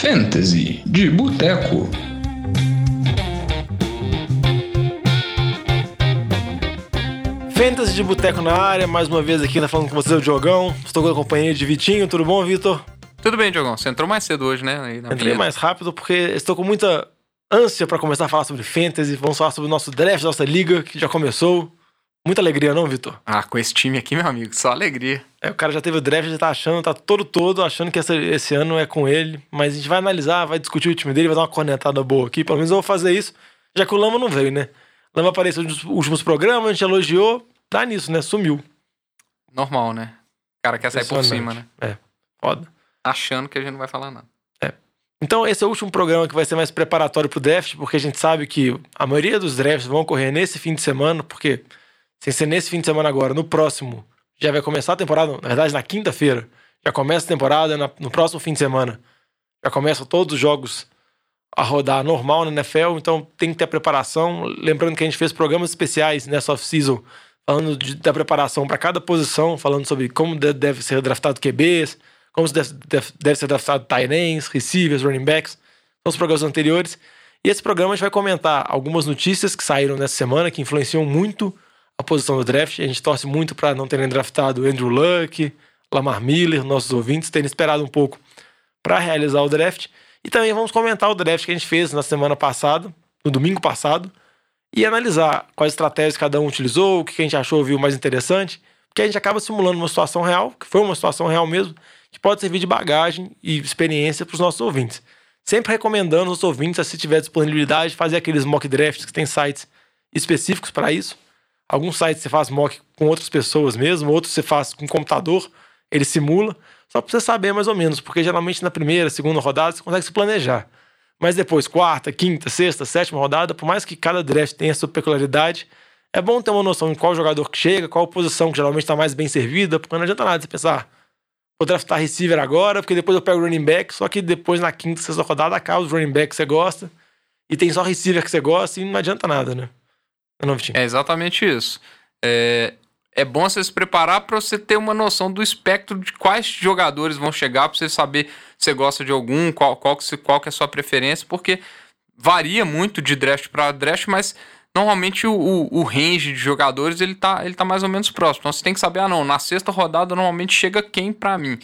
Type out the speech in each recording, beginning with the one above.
Fantasy de Boteco. Fantasy de Boteco na área, mais uma vez aqui, tá falando com vocês, o Diogão. Estou com a companhia de Vitinho, tudo bom, Vitor? Tudo bem, Diogão. Você entrou mais cedo hoje, né? Aí na Entrei vinheta. mais rápido porque estou com muita ânsia para começar a falar sobre Fantasy. Vamos falar sobre o nosso draft, nossa liga, que já começou. Muita alegria, não, Vitor? Ah, com esse time aqui, meu amigo, só alegria. É, o cara já teve o draft, já tá achando, tá todo todo, achando que essa- esse ano é com ele. Mas a gente vai analisar, vai discutir o time dele, vai dar uma cornetada boa aqui. Pelo menos eu vou fazer isso, já que o Lama não veio, né? O Lama apareceu nos últimos programas, a gente elogiou, tá nisso, né? Sumiu. Normal, né? O cara quer sair por cima, né? É, foda. Achando que a gente não vai falar nada. Então, esse é o último programa que vai ser mais preparatório pro draft, porque a gente sabe que a maioria dos drafts vão ocorrer nesse fim de semana, porque sem ser nesse fim de semana agora, no próximo, já vai começar a temporada, na verdade, na quinta-feira, já começa a temporada, na- no próximo fim de semana, já começam todos os jogos a rodar normal na NFL, então tem que ter preparação. Lembrando que a gente fez programas especiais nessa off-season, falando de- da preparação para cada posição, falando sobre como de- deve ser draftado QBs, como deve, deve, deve ser draftado tight ends, receivers, running backs, são programas anteriores. E esse programa a gente vai comentar algumas notícias que saíram nessa semana que influenciam muito a posição do draft. A gente torce muito para não terem draftado Andrew Luck, Lamar Miller, nossos ouvintes terem esperado um pouco para realizar o draft. E também vamos comentar o draft que a gente fez na semana passada, no domingo passado, e analisar quais estratégias cada um utilizou, o que a gente achou viu mais interessante, porque a gente acaba simulando uma situação real, que foi uma situação real mesmo, que pode servir de bagagem e experiência para os nossos ouvintes. Sempre recomendando aos ouvintes, se tiver disponibilidade, fazer aqueles mock drafts que tem sites específicos para isso. Alguns sites você faz mock com outras pessoas mesmo, outros você faz com computador, ele simula, só para você saber mais ou menos, porque geralmente na primeira, segunda rodada você consegue se planejar. Mas depois, quarta, quinta, sexta, sétima rodada, por mais que cada draft tenha sua peculiaridade, é bom ter uma noção de qual jogador que chega, qual posição que geralmente está mais bem servida, porque não adianta nada você pensar, vou draftar receiver agora, porque depois eu pego running back, só que depois na quinta, sexta rodada acaba os running back que você gosta, e tem só receiver que você gosta, e não adianta nada, né? Não, não, Vitinho? É exatamente isso. É, é bom você se preparar para você ter uma noção do espectro de quais jogadores vão chegar, para você saber se você gosta de algum, qual, qual, que, qual que é a sua preferência, porque varia muito de draft para draft, mas normalmente o, o, o range de jogadores ele tá, ele tá mais ou menos próximo. Então você tem que saber, ah não, na sexta rodada normalmente chega quem para mim.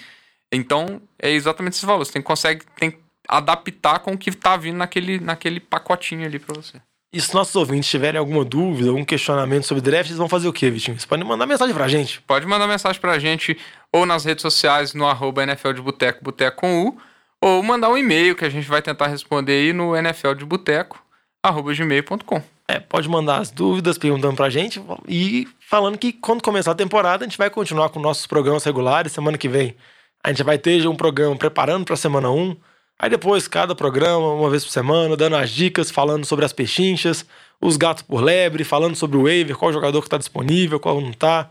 Então é exatamente esse valor. Você tem que consegue tem que adaptar com o que tá vindo naquele, naquele pacotinho ali para você. E se nossos ouvintes tiverem alguma dúvida, algum questionamento sobre draft, eles vão fazer o quê, Vitinho? Vocês podem mandar mensagem pra gente. Pode mandar mensagem pra gente ou nas redes sociais no arroba NFL de Boteco, Boteco com U, ou mandar um e-mail que a gente vai tentar responder aí no NFL de Boteco, arroba gmail.com. É, pode mandar as dúvidas perguntando pra gente e falando que quando começar a temporada a gente vai continuar com nossos programas regulares. Semana que vem a gente vai ter um programa preparando pra semana 1. Aí depois, cada programa, uma vez por semana, dando as dicas, falando sobre as pechinchas, os gatos por lebre, falando sobre o waiver, qual jogador que tá disponível, qual não tá.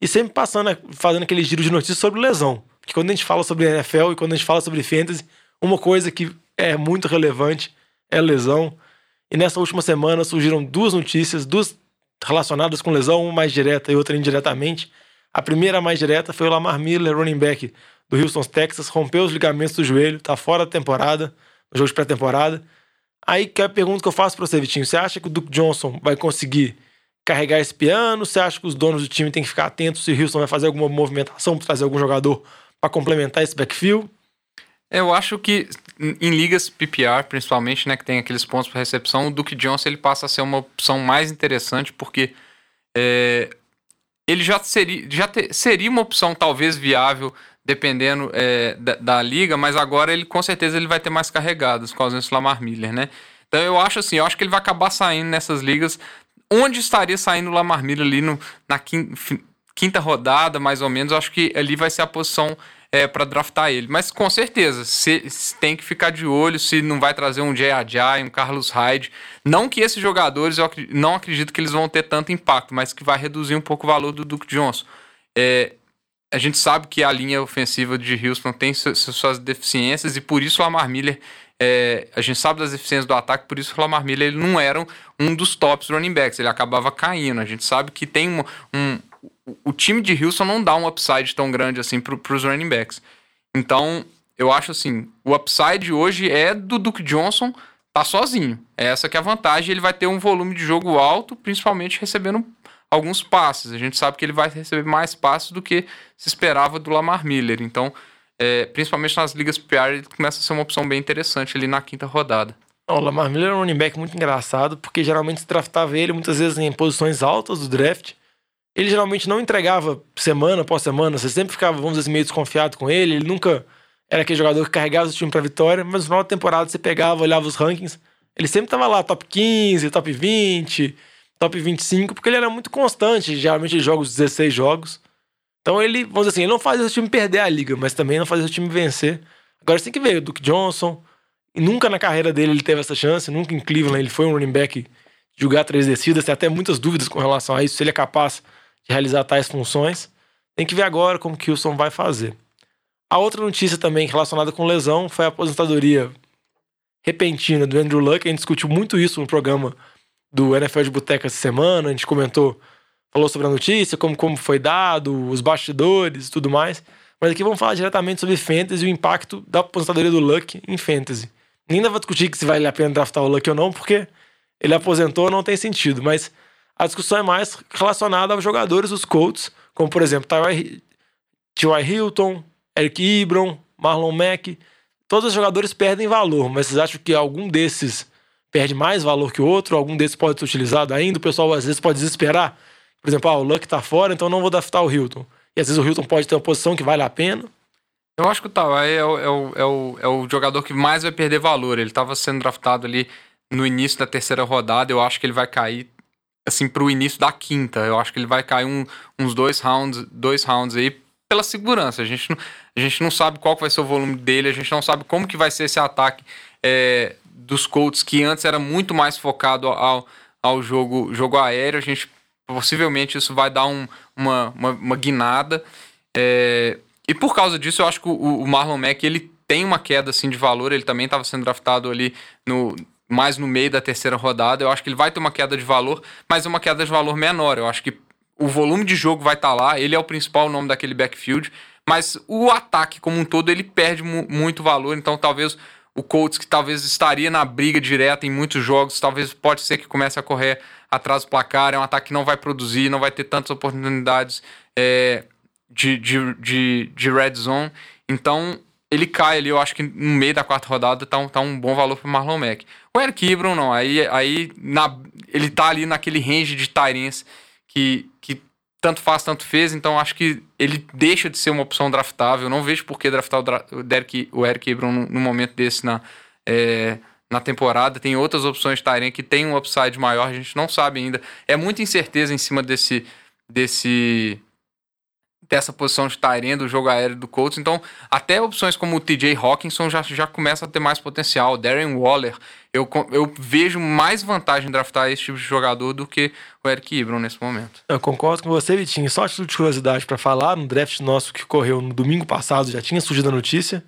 E sempre passando, fazendo aquele giro de notícias sobre lesão. Porque quando a gente fala sobre NFL e quando a gente fala sobre fantasy, uma coisa que é muito relevante é lesão. E nessa última semana surgiram duas notícias, duas relacionadas com lesão, uma mais direta e outra indiretamente. A primeira, mais direta, foi o Lamar Miller, running back do Houston, Texas, rompeu os ligamentos do joelho, tá fora da temporada, no jogo de pré-temporada. Aí que é a pergunta que eu faço pra você, Vitinho. Você acha que o Duke Johnson vai conseguir carregar esse piano? Você acha que os donos do time têm que ficar atentos se o Houston vai fazer alguma movimentação para trazer algum jogador para complementar esse backfield? Eu acho que em em ligas PPR, principalmente, né, que tem aqueles pontos para recepção, o Duke Johnson ele passa a ser uma opção mais interessante porque é, ele já seria, já te- seria uma opção talvez viável dependendo é, da, da liga, mas agora ele com certeza ele vai ter mais carregadas com a ausência do Lamar Miller, né? Então eu acho assim, eu acho que ele vai acabar saindo nessas ligas. Onde estaria saindo o Lamar Miller ali no, na quin- fi- quinta rodada, mais ou menos, eu acho que ali vai ser a posição é, para draftar ele. Mas com certeza, se, se tem que ficar de olho se não vai trazer um Jay Ajay, um Carlos Hyde. Não que esses jogadores, eu não acredito que eles vão ter tanto impacto, mas que vai reduzir um pouco o valor do Duke Johnson. É, a gente sabe que a linha ofensiva de Houston tem su- su- suas deficiências e por isso o Lamar Miller, é, a gente sabe das deficiências do ataque, por isso o Lamar Miller ele não era um, dos tops running backs, ele acabava caindo. A gente sabe que tem um, um o- time de Houston não dá um upside tão grande assim para os running backs. Então, eu acho assim, o upside hoje é do Duke Johnson tá sozinho. Essa que é a vantagem, ele vai ter um volume de jogo alto, principalmente recebendo alguns passes. A gente sabe que ele vai receber mais passes do que se esperava do Lamar Miller. Então, é, principalmente nas ligas PPR, ele começa a ser uma opção bem interessante ali na quinta rodada. O Lamar Miller é um running back muito engraçado, porque geralmente se draftava ele muitas vezes em posições altas do draft. Ele geralmente não entregava semana após semana, você sempre ficava, vamos dizer assim, meio desconfiado com ele. Ele nunca era aquele jogador que carregava o time para vitória, mas no final da temporada você pegava, olhava os rankings, ele sempre tava lá, top 15, top 20, top 25, porque ele era muito constante, geralmente ele joga os 16 jogos. Então ele, vamos dizer assim, ele não fazia o time perder a liga, mas também não fazia o time vencer. Agora você tem que ver, o Duke Johnson, e nunca na carreira dele ele teve essa chance, nunca em Cleveland ele foi um running back jogar três descidas, tem até muitas dúvidas com relação a isso, se ele é capaz de realizar tais funções. Tem que ver agora como que o Wilson vai fazer. A outra notícia também relacionada com lesão foi a aposentadoria repentina do Andrew Luck. A gente discutiu muito isso no programa do NFL de Boteca essa semana. A gente comentou, falou sobre a notícia, como, como foi dado, os bastidores e tudo mais. Mas aqui vamos falar diretamente sobre Fantasy e o impacto da aposentadoria do Luck em Fantasy. Nem pra discutir se vale a pena draftar o Luck ou não, porque ele aposentou, não tem sentido. Mas a discussão é mais relacionada aos jogadores dos Colts, como por exemplo T.Y. Hilton, Eric Ibron, Marlon Mack, todos os jogadores perdem valor, mas vocês acham que algum desses perde mais valor que o outro? Algum desses pode ser utilizado ainda? O pessoal às vezes pode desesperar. Por exemplo, ah, o Luck tá fora, então não vou draftar o Hilton. E às vezes o Hilton pode ter uma posição que vale a pena. Eu acho que o Tawai é o, é, o, é, o, é o jogador que mais vai perder valor. Ele estava sendo draftado ali no início da terceira rodada. Eu acho que ele vai cair assim pro início da quinta. Eu acho que ele vai cair um, uns dois rounds, dois rounds aí pela segurança. A gente, não, a gente não sabe qual vai ser o volume dele, a gente não sabe como que vai ser esse ataque é, dos Colts, que antes era muito mais focado ao, ao jogo, jogo aéreo. A gente possivelmente isso vai dar um, uma, uma, uma guinada. É, e por causa disso, eu acho que o, o Marlon Mack ele tem uma queda assim, de valor. Ele também estava sendo draftado ali no, mais no meio da terceira rodada. Eu acho que ele vai ter uma queda de valor, mas uma queda de valor menor. Eu acho que o volume de jogo vai estar tá lá, ele é o principal nome daquele backfield, mas o ataque como um todo ele perde mu muito valor, então talvez o Colts que talvez estaria na briga direta em muitos jogos, talvez pode ser que comece a correr atrás do placar, é um ataque que não vai produzir, não vai ter tantas oportunidades é, de, de, de, de red zone, então ele cai ali, eu acho que no meio da quarta rodada tá um, tá um bom valor para Marlon Mack. O Eric Ibron não, aí, aí na, ele tá ali naquele range de Tyrens que tanto faz, tanto fez, então acho que ele deixa de ser uma opção draftável. Não vejo por que draftar o, dra o, Derek, o Eric Ebron num, momento desse na, é, na temporada. Tem outras opções de Tyrene que tem um upside maior, a gente não sabe ainda. É muita incerteza em cima desse, desse dessa posição de Tyrene do jogo aéreo do Colts. Então, até opções como o TJ Hawkinson já, já começa a ter mais potencial. Darren Waller, eu, eu vejo mais vantagem em draftar esse tipo de jogador do que o Eric Ibron nesse momento. Eu concordo com você, Vitinho. Só de curiosidade para falar, no draft nosso que correu no domingo passado, já tinha surgido a notícia.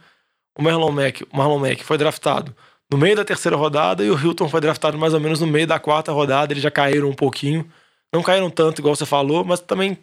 O Marlon Mack, o Marlon Mack foi draftado no meio da terceira rodada e o Hilton foi draftado mais ou menos no meio da quarta rodada. Eles já caíram um pouquinho. Não caíram tanto, igual você falou, mas também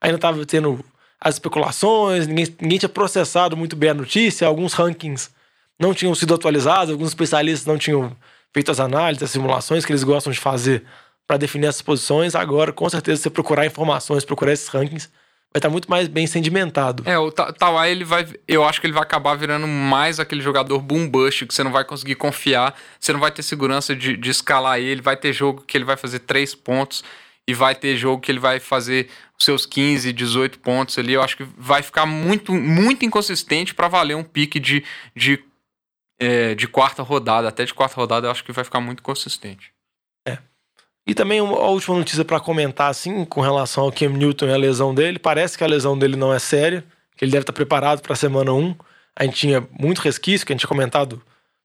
ainda estava tendo as especulações, ninguém, ninguém tinha processado muito bem a notícia, alguns rankings não tinham sido atualizados, alguns especialistas não tinham feito as análises, as simulações que eles gostam de fazer para definir essas posições. Agora, com certeza, se você procurar informações, procurar esses rankings, vai estar muito mais bem sedimentado. É, o Tawai, ele vai. Eu acho que ele vai acabar virando mais aquele jogador boom bust, que você não vai conseguir confiar, você não vai ter segurança de, de escalar ele. Vai ter jogo que ele vai fazer três pontos e vai ter jogo que ele vai fazer seus 15, 18 pontos ali. Eu acho que vai ficar muito, muito inconsistente para valer um pique de, de, é, de quarta rodada. Até de quarta rodada eu acho que vai ficar muito consistente. É. E também uma última notícia para comentar, assim, com relação ao Cam Newton e a lesão dele. Parece que a lesão dele não é séria, que ele deve estar preparado para a semana 1. A gente tinha muito resquício, que a gente tinha comentado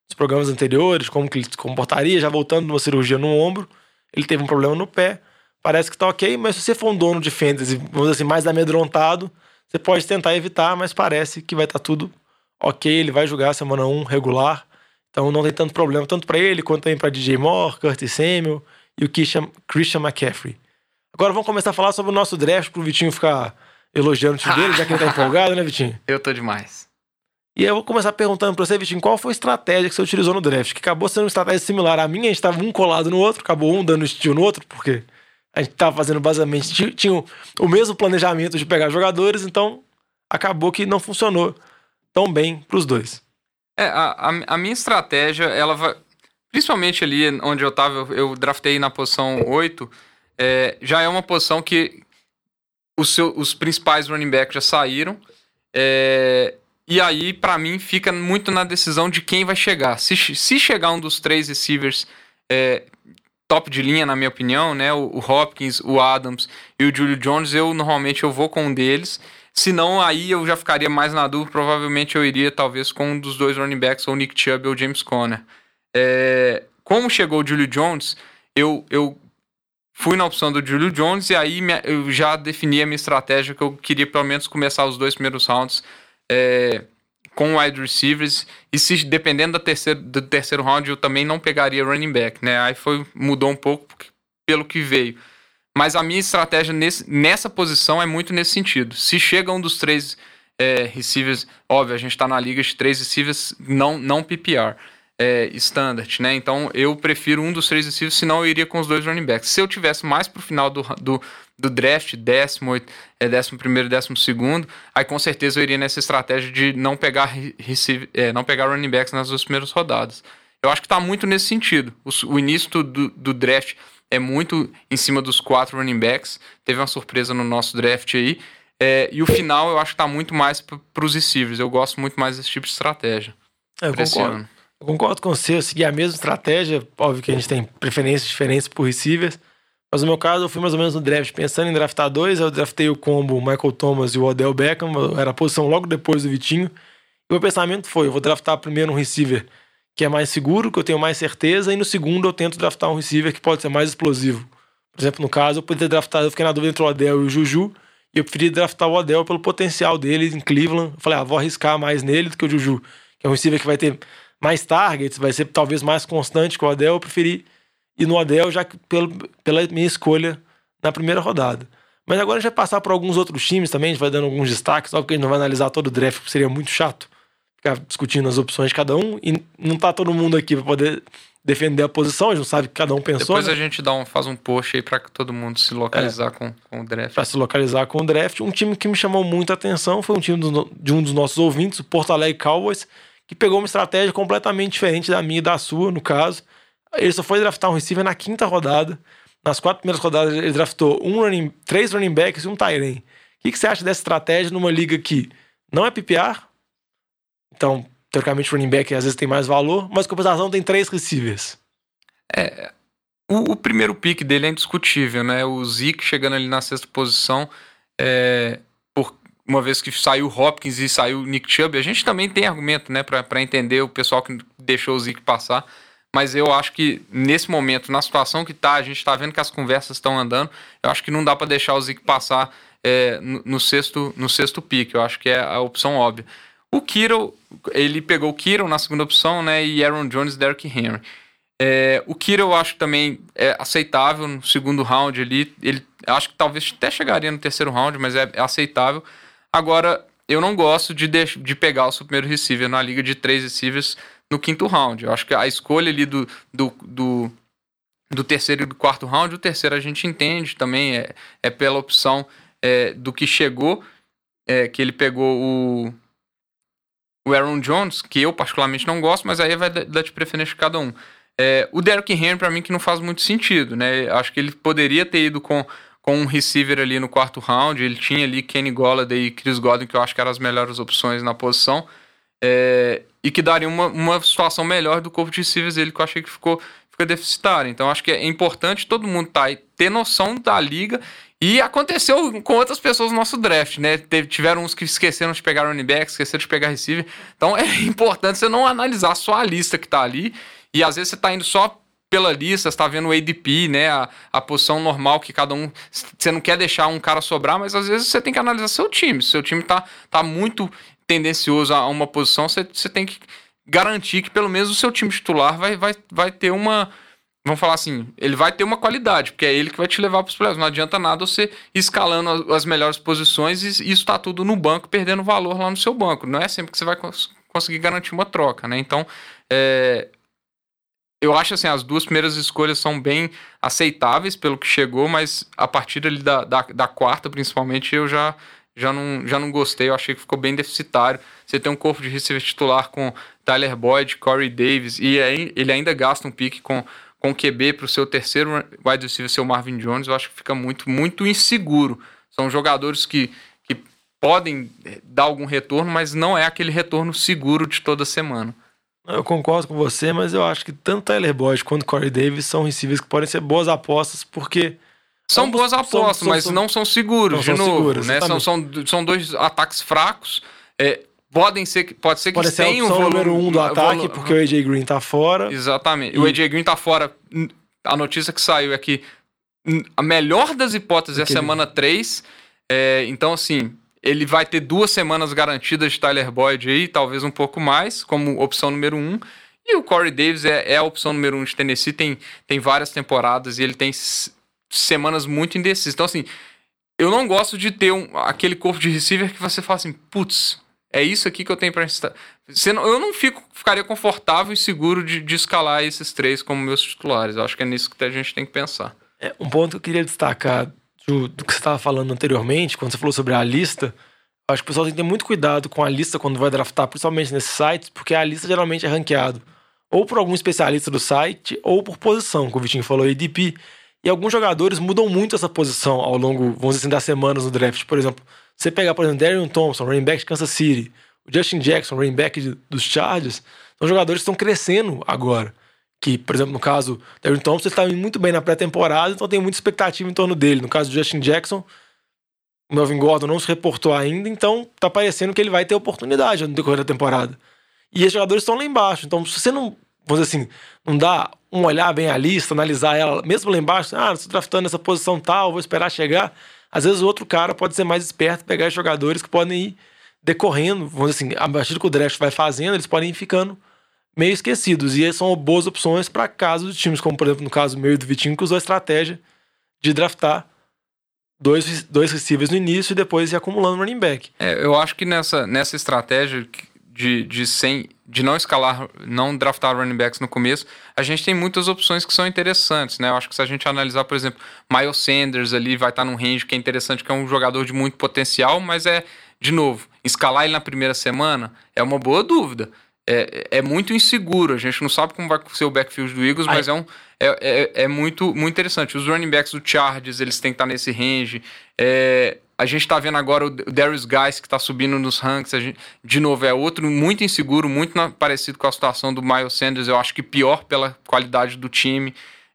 nos programas anteriores, como que ele se comportaria, já voltando de uma cirurgia no ombro. Ele teve um problema no pé parece que tá ok, mas se você for um dono de fantasy, vamos dizer assim, mais amedrontado, você pode tentar evitar, mas parece que vai estar tá tudo ok, ele vai jogar semana 1 regular, então não tem tanto problema, tanto para ele quanto também para DJ Moore, Curtis Samuel e o Christian, Christian McCaffrey. Agora vamos começar a falar sobre o nosso draft pro Vitinho ficar elogiando o time dele, já que ele tá empolgado, né, Vitinho? Eu tô demais. E aí eu vou começar perguntando pra você, Vitinho, qual foi a estratégia que você utilizou no draft? Que acabou sendo uma estratégia similar à minha, a gente tava um colado no outro, acabou um dando estilo no outro, porque a gente tava fazendo basicamente, tinha o mesmo planejamento de pegar jogadores, então acabou que não funcionou tão bem pros dois. É, a, a, a minha estratégia, ela vai. Principalmente ali onde eu tava, eu, eu draftei na posição 8, é, já é uma posição que os, seu, os principais running backs já saíram. É, e aí, para mim, fica muito na decisão de quem vai chegar. Se, se chegar um dos três receivers é, top de linha, na minha opinião, né? O, o, Hopkins, o Adams e o Julio Jones, eu normalmente eu vou com um deles. Se não, aí eu já ficaria mais na dúvida. Provavelmente eu iria, talvez, com um dos dois running backs, ou Nick Chubb ou James Conner. É, como chegou o Julio Jones, eu, eu fui na opção do Julio Jones e aí eu já defini a minha estratégia que eu queria pelo menos começar os dois primeiros rounds é, com wide receivers. E se dependendo da terceiro, do terceiro round, eu também não pegaria running back, né? Aí foi, mudou um pouco pelo que veio. Mas a minha estratégia nesse, nessa posição é muito nesse sentido. Se chega um dos três é, receivers, óbvio, a gente está na liga de três receivers, não, não PPR é, standard, né? Então eu prefiro um dos três receivers, senão eu iria com os dois running backs. Se eu tivesse mais pro final do, do, do draft, décimo, é, décimo primeiro, décimo segundo, aí com certeza eu iria nessa estratégia de não pegar, receive, é, não pegar running backs nas duas primeiras rodadas. Eu acho que está muito nesse sentido. O, o início do, do draft é muito em cima dos quatro running backs. Teve uma surpresa no nosso draft aí. É, e o final eu acho que está muito mais para os receivers. Eu gosto muito mais desse tipo de estratégia. É, eu concordo. Eu concordo com você, eu segui a mesma estratégia. Óbvio que a gente tem preferências diferentes por receivers. Mas no meu caso, eu fui mais ou menos no draft, pensando em draftar dois. Eu draftei o combo Michael Thomas e o Odell Beckham. Era a posição logo depois do Vitinho. E o meu pensamento foi: eu vou draftar primeiro um receiver que é mais seguro, que eu tenho mais certeza. E no segundo, eu tento draftar um receiver que pode ser mais explosivo. Por exemplo, no caso, eu poderia draftar. Eu fiquei na dúvida entre o Odell e o Juju. E eu preferi draftar o Odell pelo potencial dele em Cleveland. Eu falei, ah, vou arriscar mais nele do que o Juju, que é um receiver que vai ter mais targets, vai ser talvez mais constante que o Adel. Eu preferi ir no Adel já pelo, pela minha escolha na primeira rodada. Mas agora a gente vai passar por alguns outros times também, a gente vai dando alguns destaques, só porque a gente não vai analisar todo o draft, porque seria muito chato ficar discutindo as opções de cada um. E não tá todo mundo aqui para poder defender a posição, a gente não sabe o que cada um pensou. Depois né? a gente dá um, faz um post aí para todo mundo se localizar é, com, com o draft. Para se localizar com o draft. Um time que me chamou muita atenção foi um time do, de um dos nossos ouvintes, o Porto Alegre Cowboys, que pegou uma estratégia completamente diferente da minha e da sua, no caso. Ele só foi draftar um receiver na quinta rodada. Nas quatro primeiras rodadas, ele draftou um running, três running backs e um tight end. O que, que você acha dessa estratégia numa liga que não é PPR? Então, teoricamente, running back às vezes tem mais valor, mas compensação tem três receivers. É, o, o, primeiro pick dele é indiscutível, né? O Zeke chegando ali na sexta posição, é, uma vez que saiu Hopkins e saiu Nick Chubb, a gente também tem argumento, né, para entender o pessoal que deixou o Zeke passar. Mas eu acho que nesse momento, na situação que tá, a gente está vendo que as conversas estão andando. Eu acho que não dá para deixar o Zeke passar é, no, no, sexto no sexto pick. Eu acho que é a opção óbvia. O Kiro, ele pegou o Kiro na segunda opção, né? E Aaron Jones, Derrick Henry. É, o Kiro eu acho também é aceitável no segundo round ali. Ele acho que talvez até chegaria no terceiro round, mas é, é aceitável. Agora, eu não gosto de, de, de pegar o seu primeiro receiver na liga de três receivers no quinto round. Eu acho que a escolha ali do, do, do, do terceiro e do quarto round, o terceiro a gente entende também, é, é pela opção é, do que chegou, é, que ele pegou o, o Aaron Jones, que eu particularmente não gosto, mas aí vai dar de preferência de cada um. É, o Derrick Henry, para mim, que não faz muito sentido, né? Acho que ele poderia ter ido com com um receiver ali no quarto round. Ele tinha ali Kenny Golladay e Chris Godwin, que eu acho que eram as melhores opções na posição. É, e que daria uma, uma situação melhor do corpo de receivers dele, que eu achei que ficou, ficou deficitário. Então acho que é importante todo mundo tá aí, ter noção da liga. E aconteceu com outras pessoas no nosso draft, né? Teve, tiveram uns que esqueceram de pegar running back, esqueceram de pegar receiver. Então é importante você não analisar só a lista que tá ali. E às vezes você tá indo só pela lista, você tá vendo o ADP, né? A, a posição normal que cada um. Você não quer deixar um cara sobrar, mas às vezes você tem que analisar seu time. Se seu time tá, tá muito tendencioso a uma posição, você, você tem que garantir que pelo menos o seu time titular vai, vai, vai ter uma. Vamos falar assim, ele vai ter uma qualidade, porque é ele que vai te levar para os playoffs. Não adianta nada você escalando as melhores posições e isso está tudo no banco, perdendo valor lá no seu banco. Não é sempre que você vai conseguir garantir uma troca, né? Então, é, eu acho assim, as duas primeiras escolhas são bem aceitáveis pelo que chegou, mas a partir ali da, da, da, quarta, principalmente, eu já, já, não, já não gostei. Eu achei que ficou bem deficitário. Você tem um corpo de receiver titular com Tyler Boyd, Corey Davis, e aí ele ainda gasta um pique com, com QB para o seu terceiro wide receiver, seu Marvin Jones. Eu acho que fica muito, muito inseguro. São jogadores que, que podem dar algum retorno, mas não é aquele retorno seguro de toda semana. Eu concordo com você, mas eu acho que tanto Tyler Boyd quanto Corey Davis são receivers que podem ser boas apostas, porque. São boas apostas, são, mas são, não são seguros, não de são novo. Seguros, né? São, são, são dois ataques fracos. É, podem ser, pode ser que pode ser tenham o volume, número um do ataque, porque o AJ Green tá fora. Exatamente. E... O AJ Green tá fora. A notícia que saiu é que a melhor das hipóteses é a semana 3. É, então, assim, ele vai ter duas semanas garantidas de Tyler Boyd aí, talvez um pouco mais, como opção número um. E o Corey Davis é, é a opção número um de Tennessee, tem, tem várias temporadas e ele tem semanas muito indecisas. Então, assim, eu não gosto de ter um, aquele corpo de receiver que você fala assim, putz, é isso aqui que eu tenho para Eu não fico, ficaria confortável e seguro de, de escalar esses três como meus titulares. Eu acho que é nisso que a gente tem que pensar. É, um ponto que eu queria destacar do, do que você estava falando anteriormente, quando você falou sobre a lista, acho que o pessoal tem que ter muito cuidado com a lista quando vai draftar, principalmente nesses sites, porque a lista geralmente é ranqueado ou por algum especialista do site ou por posição, como o Vitinho falou, ADP. E alguns jogadores mudam muito essa posição ao longo, vamos dizer assim, das semanas no draft. Por exemplo, você pegar, por exemplo, Darion Thompson, running back de Kansas City, o Justin Jackson, running back de, dos Chargers, são jogadores que estão crescendo agora que, por exemplo, no caso do Aaron Thompson, ele está indo muito bem na pré-temporada, então tem muita expectativa em torno dele. No caso do Justin Jackson, o Melvin Gordon não se reportou ainda, então tá parecendo que ele vai ter oportunidade no decorrer da temporada. E esses jogadores estão lá embaixo, então se você não, vamos dizer assim, não dá um olhar bem a lista, analisar ela, mesmo lá embaixo, ah, estou draftando essa posição tal, vou esperar chegar, às vezes o outro cara pode ser mais esperto, pegar jogadores que podem ir decorrendo, vamos dizer assim, a partir do que o draft vai fazendo, eles podem ir ficando meio esquecidos. E são boas opções para casos de times, como por exemplo no caso meu e do Vitinho, que usou a estratégia de draftar dois, dois receivers no início e depois ir acumulando running back. É, eu acho que nessa, nessa estratégia de, de, sem, de não escalar, não draftar running backs no começo, a gente tem muitas opções que são interessantes, né? Eu acho que se a gente analisar, por exemplo, Miles Sanders ali vai estar num range que é interessante, que é um jogador de muito potencial, mas é, de novo, escalar ele na primeira semana é uma boa dúvida é, é muito inseguro. A gente não sabe como vai ser o backfield do Eagles, Ai. mas é, um, é, é, é, muito, muito interessante. Os running backs do Chargers, eles têm que estar nesse range. É, a gente está vendo agora o Darius Guys que está subindo nos ranks. Gente, de novo, é outro muito inseguro, muito na, parecido com a situação do Miles Sanders. Eu acho que pior pela qualidade do time.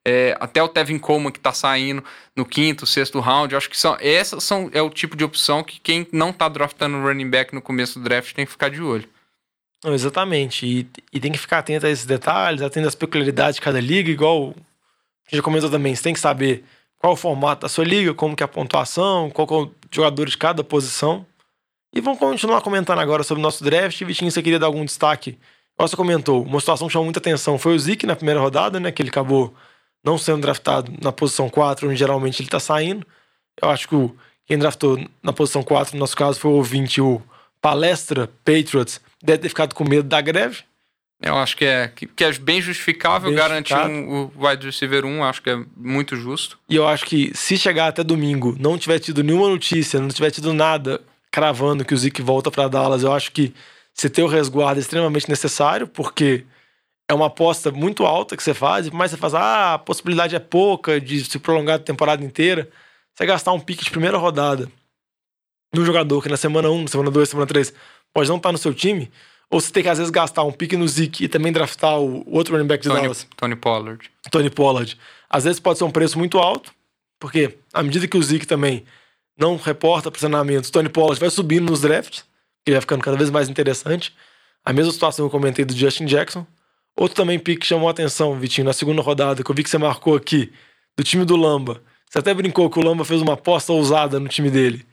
É, até o Tevin Coleman que está saindo no quinto, sexto round. Eu acho que são, essas são, é o tipo de opção que quem não está draftando running back no começo do draft tem que ficar de olho. Não, exatamente. E, e, tem que ficar atento a esses detalhes, atento às peculiaridades de cada liga, igual já comentou também. Você tem que saber qual o formato da sua liga, como que é a pontuação, qual é o jogador de cada posição. E vamos continuar comentando agora sobre o nosso draft. Vitinho, você queria dar algum destaque? Você comentou, uma situação que chamou muita atenção foi o Zeke na primeira rodada, né? Que ele acabou não sendo draftado na posição 4, onde geralmente ele tá saindo. Eu acho que quem draftou na posição 4, no nosso caso, foi o ouvinte, o Palestra Patriots, deve ter ficado com medo da greve. Eu acho que é, que, é bem justificável bem garantir um, o wide receiver 1, acho que é muito justo. E eu acho que se chegar até domingo, não tiver tido nenhuma notícia, não tiver tido nada cravando que o Zeke volta para Dallas, eu acho que você ter o resguardo é extremamente necessário, porque é uma aposta muito alta que você faz, mas você faz, ah, a possibilidade é pouca de se prolongar a temporada inteira. Você gastar um pique de primeira rodada num jogador que na semana 1, na semana 2, semana 3 pode não estar no seu time, ou você tem que às vezes gastar um pique no Zeke e também draftar o outro running back de Tony, Dallas. Tony Pollard. Tony Pollard. Às vezes pode ser um preço muito alto, porque à medida que o Zeke também não reporta pressionamentos, Tony Pollard vai subindo nos drafts, que vai ficando cada vez mais interessante. A mesma situação que eu comentei do Justin Jackson. Outro também pique que chamou a atenção, Vitinho, na segunda rodada, que eu vi que você marcou aqui, do time do Lamba. Você até brincou que o Lamba fez uma aposta ousada no time dele.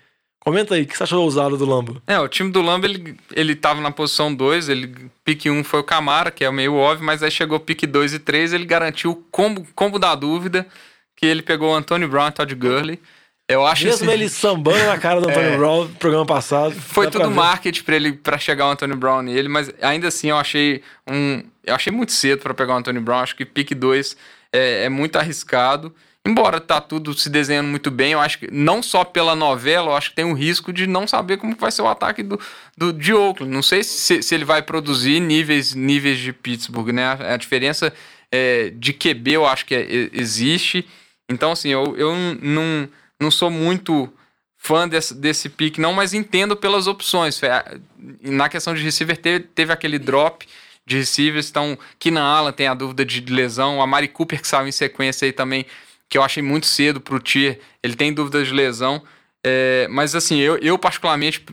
Comenta aí, o que você achou ousado do Lambo? É, o time do Lambo, ele, ele tava na posição 2, ele pique 1 um foi o Camara, que é meio óbvio, mas aí chegou pique 2 e 3, ele garantiu o combo, combo da dúvida, que ele pegou o Anthony Brown e Todd Gurley. Eu acho Mesmo esse- ele sambando na cara do Antônio É. Brown no programa passado. Foi tudo marketing pra ele para chegar o Anthony Brown nele, mas ainda assim eu achei um, eu achei muito cedo pra pegar o Anthony Brown. Acho que pick 2 é, é muito arriscado. Embora tá tudo se desenhando muito bem, eu acho que não só pela novela, eu acho que tem um risco de não saber como vai ser o ataque do, do de Oakland. Não sei se, se ele vai produzir níveis níveis de Pittsburgh, né? A, a diferença é, de QB eu acho que é- existe. Então assim, eu, eu não, não sou muito fã desse, desse pick, não, mas entendo pelas opções. Na questão de receiver, teve, teve aquele drop de receivers, então Keenan Allen tem a dúvida de lesão, a Mari Cooper que saiu em sequência aí também, que eu achei muito cedo pro Tier, ele tem dúvidas de lesão, É, mas assim, eu, eu particularmente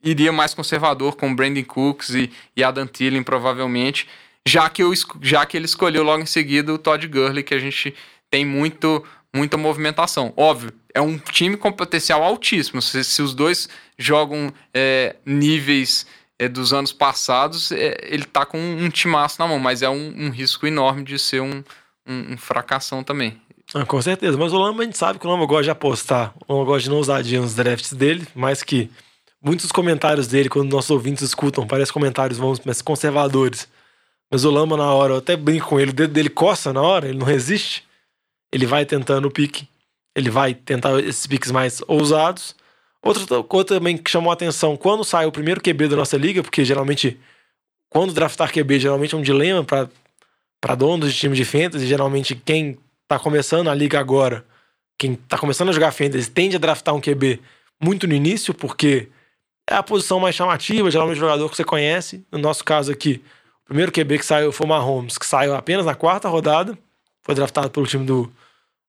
iria mais conservador com o Brandon Cooks e, e Adam Thielen, provavelmente, já que, eu, já que ele escolheu logo em seguida o Todd Gurley, que a gente tem muito, muita movimentação. Óbvio, é um time com potencial altíssimo. Se, se os dois jogam é, níveis é, dos anos passados, é, ele tá com um timaço na mão, mas é um, um risco enorme de ser um, um, um fracassão também. Ah, com certeza. Mas o Lamba, a gente sabe que o Lamba gosta de apostar. O Lamba gosta de não ousadia nos drafts dele, mas que muitos comentários dele, quando nossos ouvintes escutam, parecem comentários, vamos, mais conservadores. Mas o Lamba, na hora, eu até brinco com ele, o dedo dele coça na hora, ele não resiste. Ele vai tentando o pique. Ele vai tentar esses piques mais ousados. Outra coisa também que chamou a atenção, quando sai o primeiro QB da nossa liga, porque geralmente, quando draftar QB, geralmente é um dilema para donos de time de fantasy. Geralmente, quem tá começando a liga agora, quem tá começando a jogar fantasy, tende a draftar um QB muito no início, porque é a posição mais chamativa, geralmente o jogador que você conhece. No nosso caso aqui, o primeiro QB que saiu foi o Mahomes, que saiu apenas na quarta rodada, foi draftado pelo time do,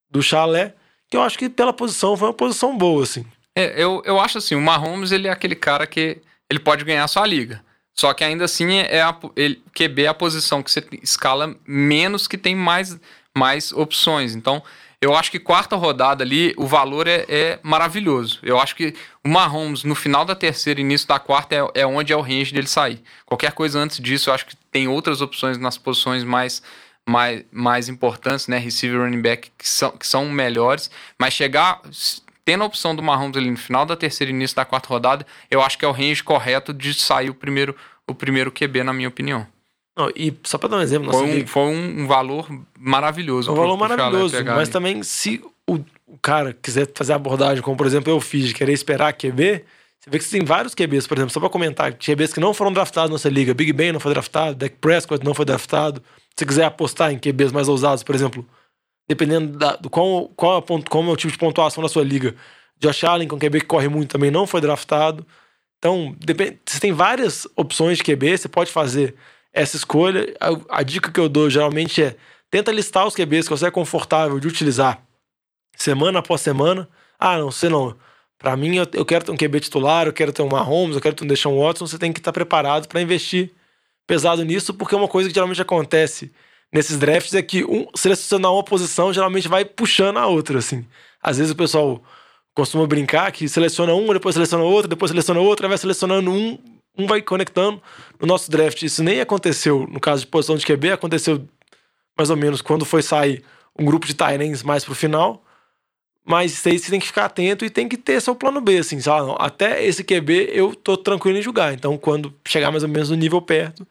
do Chalé, que eu acho que pela posição foi uma posição boa, assim. É, eu, eu acho assim, o Mahomes ele é aquele cara que ele pode ganhar sua liga. Só que ainda assim é a, ele, QB é a posição que você escala menos que tem mais, mais opções. Então, eu acho que quarta rodada ali, o valor é, é maravilhoso. Eu acho que o Mahomes, no final da terceira, início da quarta, é, é onde é o range dele sair. Qualquer coisa antes disso, eu acho que tem outras opções nas posições mais, mais, mais importantes, né? Receiver running back, que são, que são melhores. Mas chegar tendo a opção do Mahomes ali no final da terceira e início da quarta rodada, eu acho que é o range correto de sair o primeiro, o primeiro QB, na minha opinião. Não, e só pra dar um exemplo, Foi um, foi um, valor maravilhoso. Um valor maravilhoso, mas ali. também se o, o cara quiser fazer a abordagem, como por exemplo eu fiz, de querer esperar QB, você vê que tem vários QBs, por exemplo, só pra comentar, QBs que não foram draftados nessa liga, Big Ben não foi draftado, Dak Prescott não foi draftado. Se quiser apostar em QBs mais ousados, por exemplo, dependendo da, do qual, qual é como é o tipo de pontuação da sua liga, Josh Allen, com QB que corre muito, também não foi draftado. Então, depende, você tem várias opções de QB, você pode fazer essa escolha. A, a dica que eu dou geralmente é tenta listar os QBs que você é confortável de utilizar semana após semana. Ah, não, você não. Pra mim, eu, eu quero ter um QB titular, eu quero ter um Mahomes, eu quero ter um Deshaun Watson. Você tem que estar preparado para investir pesado nisso, porque uma coisa que geralmente acontece nesses drafts é que um selecionar uma posição geralmente vai puxando a outra, assim. Às vezes o pessoal costuma brincar que seleciona um, depois seleciona outro, depois seleciona outro, aí vai selecionando um, um vai conectando. No nosso draft, isso nem aconteceu no caso de posição de QB, aconteceu mais ou menos quando foi sair um grupo de Tyrants mais pro final. Mas isso aí você tem que ficar atento e tem que ter seu plano B, assim, sabe? Até esse QB eu tô tranquilo em jogar. Então, quando chegar mais ou menos no nível perto,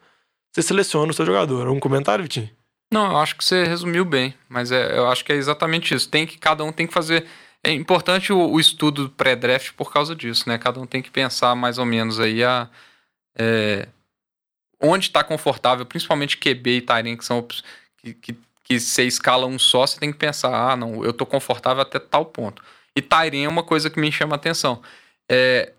você seleciona o seu jogador. Um comentário, Vitinho? Não, eu acho que você resumiu bem, mas é, eu acho que é exatamente isso. Tem que cada um tem que fazer. É importante o, o estudo pré-draft por causa disso, né? Cada um tem que pensar mais ou menos aí a é, onde está confortável, principalmente QB e Tyrant, que são que, que, que você escala um só, você tem que pensar, ah, não, eu tô confortável até tal ponto. E Tyrant é uma coisa que me chama a atenção. É,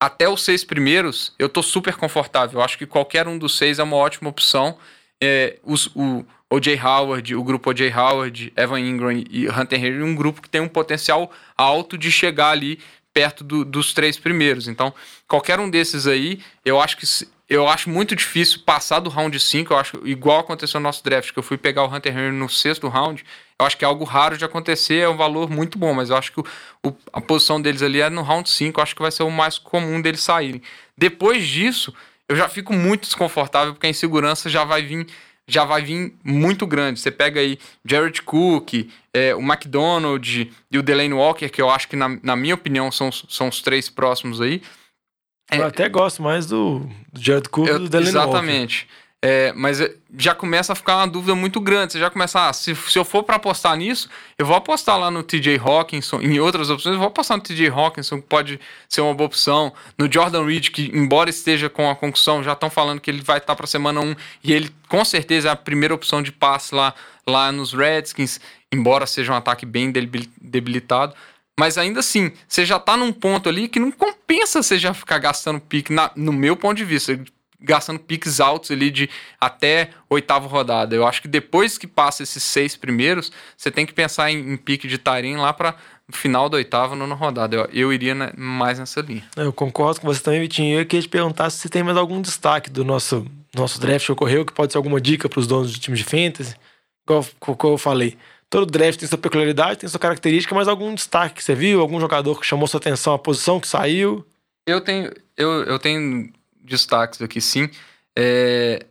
até os seis primeiros, eu tô super confortável. Eu acho que qualquer um dos seis é uma ótima opção. É, os, o O.J. Howard, o grupo O.J. Howard, Evan Ingram e Hunter Henry, um grupo que tem um potencial alto de chegar ali perto do- dos três primeiros. Então, qualquer um desses aí, eu acho que eu acho muito difícil passar do round 5. Eu acho igual aconteceu no nosso draft, que eu fui pegar o Hunter Henry no sexto round. Eu acho que é algo raro de acontecer, é um valor muito bom, mas eu acho que o- o- a posição deles ali é no round 5. Eu acho que vai ser o mais comum deles saírem. Depois disso, eu já fico muito desconfortável, porque a insegurança já vai vir já vai vir muito grande. Você pega aí Jared Cook, é, o McDonald e o Delaney Walker, que eu acho que, na, na minha opinião, são, são os três próximos aí. Eu até gosto mais do, do Jared Cook e do Delaney Walker. É, mas é, já começa a ficar uma dúvida muito grande. Você já começa, ah, se, se eu for para apostar nisso, eu vou apostar lá no TJ Hawkinson, em outras opções, eu vou apostar no TJ Hawkinson, que pode ser uma boa opção. No Jordan Reed, que embora esteja com a concussão, já estão falando que ele vai estar para semana 1 e ele com certeza é a primeira opção de passe lá, lá nos Redskins, embora seja um ataque bem debilitado. Mas ainda assim, você já tá num ponto ali que não compensa você já ficar gastando pique, na, no meu ponto de vista gastando piques altos ali de até oitava rodada. Eu acho que depois que passa esses seis primeiros, você tem que pensar em, em pique de Tarim lá para final da oitava, nona rodada. Eu, eu iria né, mais nessa linha. Eu concordo com você também, Vitinho. Eu queria te perguntar se tem mais algum destaque do nosso, nosso draft que ocorreu, que pode ser alguma dica para os donos de time de fantasy. Igual, como eu falei, todo draft tem sua peculiaridade, tem sua característica, mas algum destaque que você viu, algum jogador que chamou sua atenção, a posição que saiu? Eu tenho, eu, eu tenho destaques aqui sim. É,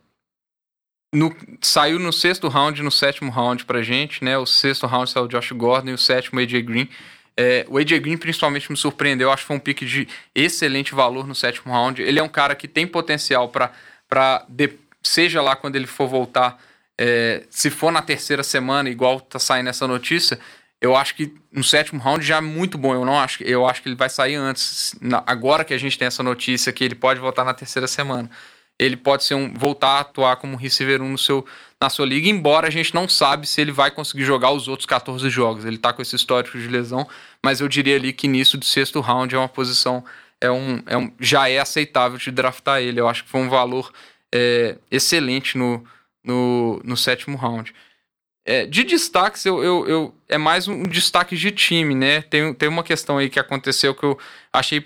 no, saiu no sexto round, no sétimo round pra gente, né? O sexto round saiu o Josh Gordon e o sétimo o AJ Green. É, o AJ Green principalmente me surpreendeu, acho que foi um pique de excelente valor no sétimo round. Ele é um cara que tem potencial para seja lá quando ele for voltar, é, se for na terceira semana, igual tá saindo essa notícia, eu acho que no sétimo round já é muito bom. Eu não acho, eu acho que ele vai sair antes. Agora que a gente tem essa notícia que ele pode voltar na terceira semana, ele pode ser um voltar a atuar como receiver 1 no seu na sua liga, embora a gente não sabe se ele vai conseguir jogar os outros 14 jogos. Ele tá com esse histórico de lesão, mas eu diria ali que início do sexto round é uma posição é um, é um já é aceitável de draftar ele. Eu acho que foi um valor é, excelente no, no, no sétimo round. É, de destaques, eu, eu, eu, é mais um destaque de time, né? Tem, tem uma questão aí que aconteceu que eu achei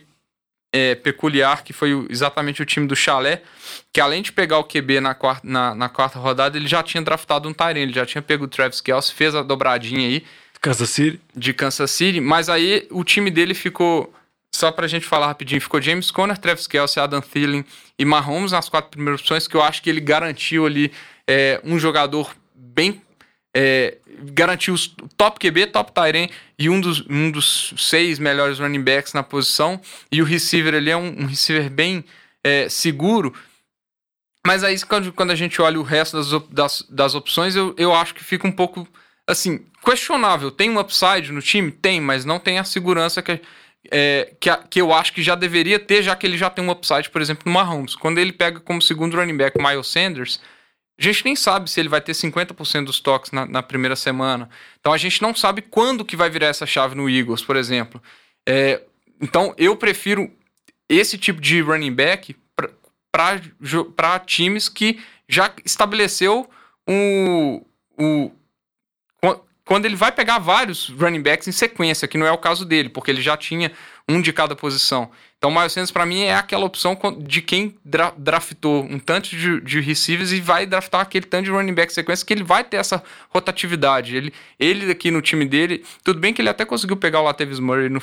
é, peculiar, que foi exatamente o time do Chalé, que além de pegar o QB na quarta, na, na quarta rodada, ele já tinha draftado um Tyrene, ele já tinha pego o Travis Kelce, fez a dobradinha aí. Kansas City. De Kansas City, mas aí o time dele ficou, só pra gente falar rapidinho, ficou James Conner, Travis Kelce, Adam Thielen e Mahomes nas quatro primeiras opções, que eu acho que ele garantiu ali é, um jogador bem é, garantiu os top QB, top Tyren e um dos, um dos seis melhores running backs na posição. E o receiver ali é um, um receiver bem é, seguro. Mas aí, quando, quando a gente olha o resto das, das, das opções, eu, eu acho que fica um pouco, assim, questionável. Tem um upside no time? Tem, mas não tem a segurança que, é, que, a, que, eu acho que já deveria ter, já que ele já tem um upside, por exemplo, no Mahomes. Quando ele pega como segundo running back Miles Sanders, a gente nem sabe se ele vai ter 50% dos toques na, na, primeira semana. Então a gente não sabe quando que vai virar essa chave no Eagles, por exemplo. É, então eu prefiro esse tipo de running back para times que já estabeleceu um, um, quando ele vai pegar vários running backs em sequência, que não é o caso dele, porque ele já tinha um de cada posição. Então, o Miles Sanders, para mim, é aquela opção de quem dra draftou um tanto de, de, receivers e vai draftar aquele tanto de running back sequência que ele vai ter essa rotatividade. Ele, ele aqui no time dele, tudo bem que ele até conseguiu pegar o Latavius Murray no,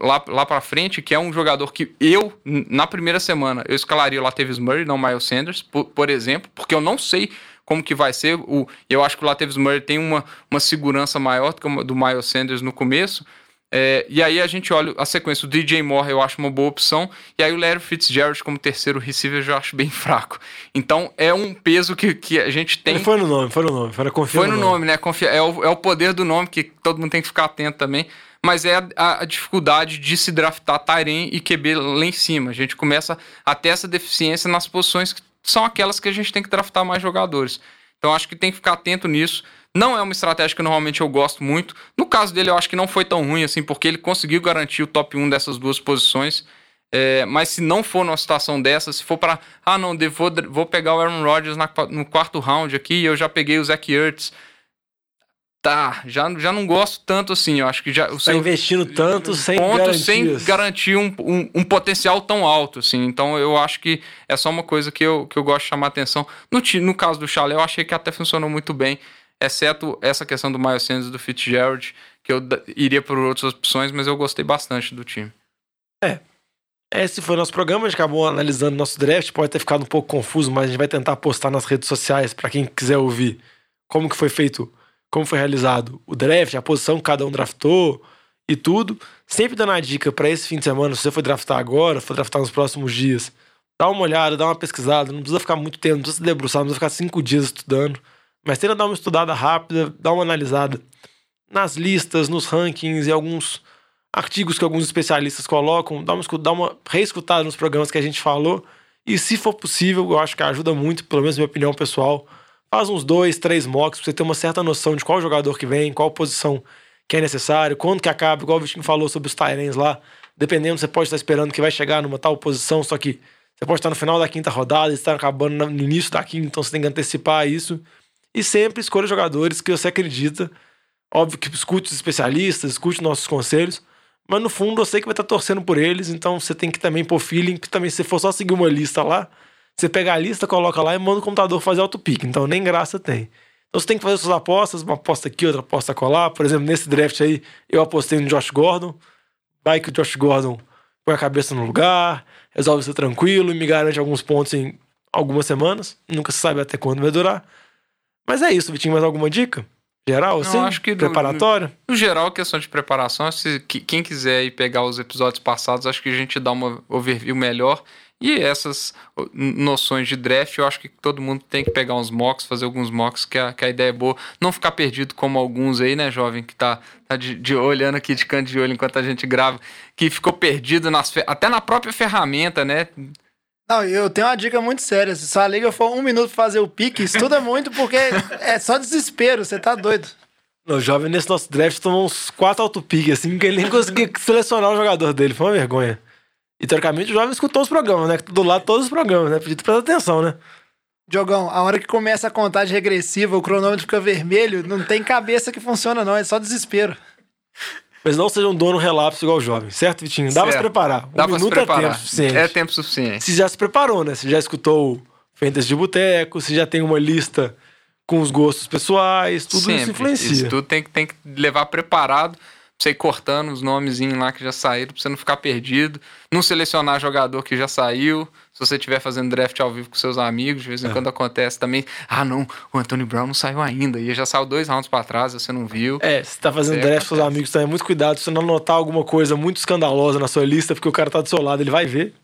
lá, lá para frente, que é um jogador que eu, na primeira semana, eu escalaria o Latavius Murray, não o Miles Sanders, por, por exemplo, porque eu não sei como que vai ser. O, eu acho que o Latavius Murray tem uma, uma segurança maior do que o do Miles Sanders no começo, é, e aí a gente olha a sequência. O DJ Moore eu acho uma boa opção. E aí o Larry Fitzgerald como terceiro receiver eu já acho bem fraco. Então é um peso que, que a gente tem. Foi no nome, foi no nome. Foi, foi no, no nome, nome, né? Confia, é, o, é o poder do nome que todo mundo tem que ficar atento também. Mas é a, a dificuldade de se draftar Tyrene e QB lá em cima. A gente começa a ter essa deficiência nas posições que são aquelas que a gente tem que draftar mais jogadores. Então acho que tem que ficar atento nisso. Não é uma estratégia que normalmente eu gosto muito. No caso dele, eu acho que não foi tão ruim assim, porque ele conseguiu garantir o top 1 dessas duas posições. É, mas se não for numa situação dessa, se for para, ah, não, vou, vou pegar o Aaron Rodgers na, no quarto round aqui, eu já peguei o Zach Ertz. Tá, já, já não gosto tanto assim. Eu acho que já. Tá seu, investindo tanto sem ponto sem garantir um, um, um, potencial tão alto, assim. Então eu acho que é só uma coisa que eu, que eu gosto de chamar atenção. No, no caso do Chalé, eu achei que até funcionou muito bem exceto essa questão do Miles Sanders e do Fitzgerald, que eu iria por outras opções, mas eu gostei bastante do time. É. Esse foi o nosso programa, a gente acabou analisando nosso draft, pode ter ficado um pouco confuso, mas a gente vai tentar postar nas redes sociais para quem quiser ouvir como que foi feito, como foi realizado o draft, a posição que cada um draftou e tudo. Sempre dando a dica para esse fim de semana, se você for draftar agora, for draftar nos próximos dias, dá uma olhada, dá uma pesquisada, não precisa ficar muito tempo, não precisa se debruçar, não precisa ficar cinco dias estudando, mas tenta dar uma estudada rápida, dar uma analisada nas listas, nos rankings e alguns artigos que alguns especialistas colocam, dá uma, dá uma reescutada nos programas que a gente falou. E se for possível, eu acho que ajuda muito, pelo menos minha opinião pessoal. Faz uns dois, três mocks pra você ter uma certa noção de qual jogador que vem, qual posição que é necessário, quando que acaba, igual o Vitinho falou sobre os Tyrens lá. Dependendo, você pode estar esperando que vai chegar numa tal posição, só que você pode estar no final da quinta rodada, estar acabando no início da quinta, então você tem que antecipar isso. E sempre escolha jogadores que você acredita. Óbvio que escute os especialistas, escute nossos conselhos, mas no fundo eu sei que vai estar torcendo por eles, então você tem que também pôr feeling, que também se for só seguir uma lista lá, você pega a lista, coloca lá e manda o computador fazer auto-pick, então nem graça tem. Então você tem que fazer suas apostas, uma aposta aqui, outra aposta colar. Por exemplo, nesse draft aí, eu apostei no Josh Gordon. Vai que o Josh Gordon põe a cabeça no lugar, resolve ser tranquilo e me garante alguns pontos em algumas semanas. Nunca se sabe até quando vai durar. Mas é isso, Vitinho, mais alguma dica? Geral, assim? Não, acho que Preparatório? No, no, geral, questão de preparação, se quem quiser ir pegar os episódios passados, acho que a gente dá uma overview melhor. E essas noções de draft, eu acho que todo mundo tem que pegar uns mocks, fazer alguns mocks, que a, que a ideia é boa. Não ficar perdido como alguns aí, né, jovem, que tá, tá de, de, olhando aqui de canto de olho enquanto a gente grava, que ficou perdido nas, até na própria ferramenta, né? Não, eu tenho uma dica muito séria. Se sua liga for um minuto pra fazer o pique, estuda muito porque é só desespero, você tá doido. O jovem nesse nosso draft tomou uns quatro auto-piques, assim, que ele nem conseguia selecionar o jogador dele. Foi uma vergonha. E teoricamente o jovem escutou os programas, né? Do lado todos os programas, né? Podia prestar atenção, né? Diogão, a hora que começa a contagem regressiva, o cronômetro fica vermelho, não tem cabeça que funciona, não, é só desespero. Mas não seja um dono relapso igual o jovem, certo, Vitinho? Dá certo. pra se preparar. Um Dá minuto pra se preparar. é tempo suficiente. É tempo suficiente. Se já se preparou, né? Se já escutou Fentas de Boteco, se já tem uma lista com os gostos pessoais, tudo Sempre. isso influencia. Isso tudo tem, tem que levar preparado pra você ir cortando os nomezinhos lá que já saíram, pra você não ficar perdido. Não selecionar jogador que já saiu. Se você estiver fazendo draft ao vivo com seus amigos, de vez em é. quando acontece também. Ah, não, o Anthony Brown não saiu ainda. E já saiu dois rounds para trás, você não viu. É, você tá fazendo draft com seus amigos também. Muito cuidado se você não notar alguma coisa muito escandalosa na sua lista, porque o cara tá do seu lado, ele vai ver.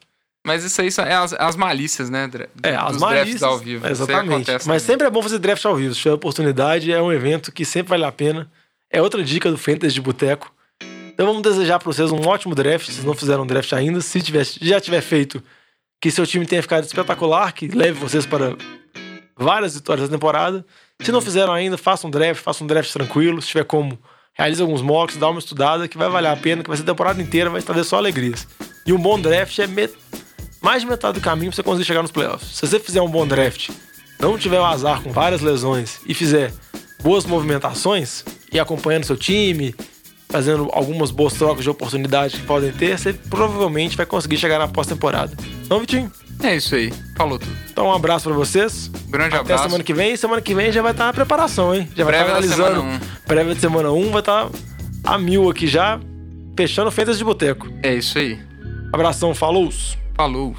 Mas isso aí é as, as malícias, né? Do, é, as malícias. ao vivo. Exatamente. Mas também. sempre é bom fazer draft ao vivo. Se tiver oportunidade, é um evento que sempre vale a pena. É outra dica do Fantasy de Boteco. Então vamos desejar para vocês um ótimo draft. Se não fizeram um draft ainda, se tiver, já tiver feito, que seu time tenha ficado espetacular, que leve vocês para várias vitórias da temporada. Se não fizeram ainda, faça um draft, faça um draft tranquilo. Se tiver como, realize alguns mocks, dá uma estudada, que vai valer a pena, que vai ser a temporada inteira, vai trazer só alegrias. E um bom draft é met... mais de metade do caminho para você conseguir chegar nos playoffs. Se você fizer um bom draft, não tiver o azar com várias lesões e fizer boas movimentações e acompanhando seu time, fazendo algumas boas trocas de oportunidade que podem ter, você provavelmente vai conseguir chegar na pós-temporada. Não, Vitinho? É isso aí. Falou tudo. Então, um abraço pra vocês. Grande Até abraço. semana que vem. Semana que vem já vai estar na preparação, hein? Já vai Prévia estar analisando. Um. Prévia de semana 1 vai estar a mil aqui já, fechando feitas de boteco. É isso aí. Abração, falou! Falou.